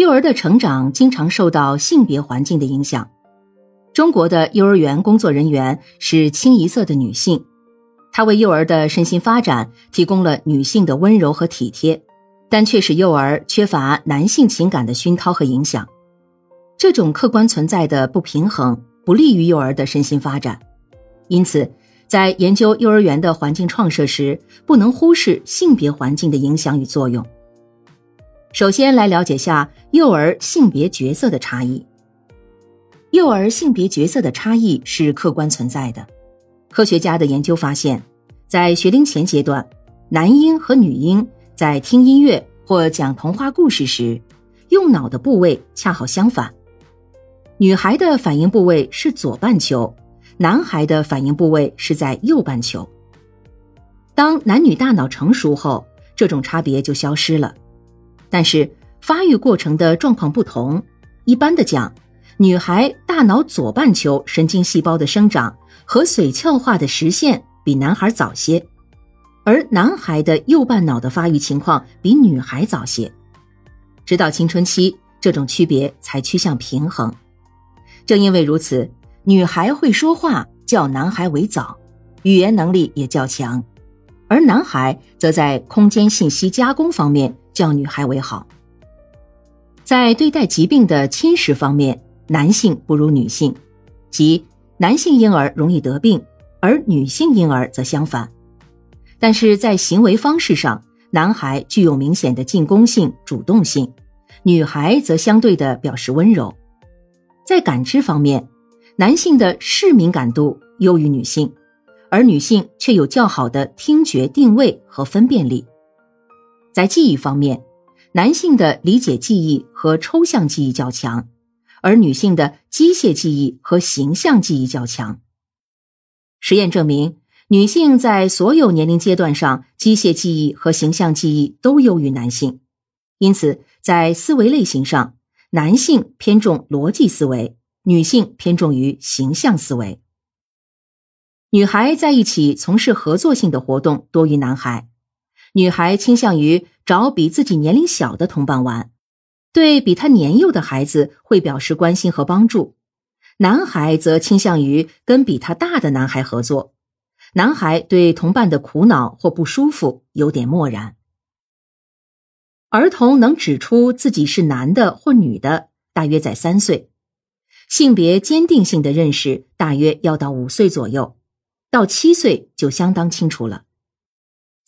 幼儿的成长经常受到性别环境的影响。中国的幼儿园工作人员是清一色的女性，她为幼儿的身心发展提供了女性的温柔和体贴，但却使幼儿缺乏男性情感的熏陶和影响。这种客观存在的不平衡不利于幼儿的身心发展，因此，在研究幼儿园的环境创设时，不能忽视性别环境的影响与作用。首先来了解下幼儿性别角色的差异。幼儿性别角色的差异是客观存在的。科学家的研究发现，在学龄前阶段，男婴和女婴在听音乐或讲童话故事时，用脑的部位恰好相反。女孩的反应部位是左半球，男孩的反应部位是在右半球。当男女大脑成熟后，这种差别就消失了。但是发育过程的状况不同，一般的讲，女孩大脑左半球神经细胞的生长和髓鞘化的实现比男孩早些，而男孩的右半脑的发育情况比女孩早些。直到青春期，这种区别才趋向平衡。正因为如此，女孩会说话较男孩为早，语言能力也较强，而男孩则在空间信息加工方面。叫女孩为好。在对待疾病的侵蚀方面，男性不如女性，即男性婴儿容易得病，而女性婴儿则相反。但是在行为方式上，男孩具有明显的进攻性、主动性，女孩则相对的表示温柔。在感知方面，男性的视敏感度优于女性，而女性却有较好的听觉定位和分辨力。在记忆方面，男性的理解记忆和抽象记忆较强，而女性的机械记忆和形象记忆较强。实验证明，女性在所有年龄阶段上，机械记忆和形象记忆都优于男性。因此，在思维类型上，男性偏重逻辑思维，女性偏重于形象思维。女孩在一起从事合作性的活动多于男孩。女孩倾向于找比自己年龄小的同伴玩，对比她年幼的孩子会表示关心和帮助；男孩则倾向于跟比他大的男孩合作。男孩对同伴的苦恼或不舒服有点漠然。儿童能指出自己是男的或女的，大约在三岁；性别坚定性的认识大约要到五岁左右，到七岁就相当清楚了。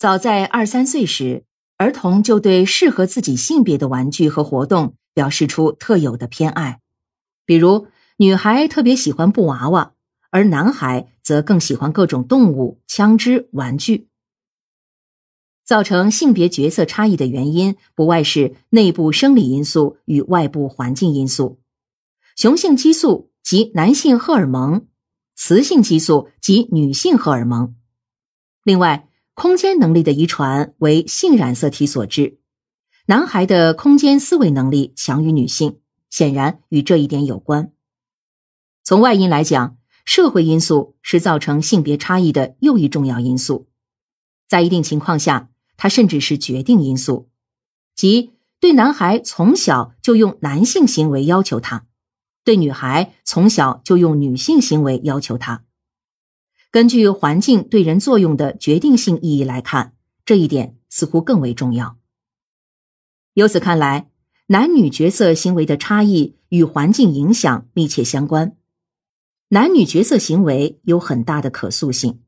早在二三岁时，儿童就对适合自己性别的玩具和活动表示出特有的偏爱，比如女孩特别喜欢布娃娃，而男孩则更喜欢各种动物、枪支、玩具。造成性别角色差异的原因，不外是内部生理因素与外部环境因素。雄性激素及男性荷尔蒙，雌性激素及女性荷尔蒙。另外。空间能力的遗传为性染色体所致，男孩的空间思维能力强于女性，显然与这一点有关。从外因来讲，社会因素是造成性别差异的又一重要因素，在一定情况下，它甚至是决定因素，即对男孩从小就用男性行为要求他，对女孩从小就用女性行为要求他。根据环境对人作用的决定性意义来看，这一点似乎更为重要。由此看来，男女角色行为的差异与环境影响密切相关，男女角色行为有很大的可塑性。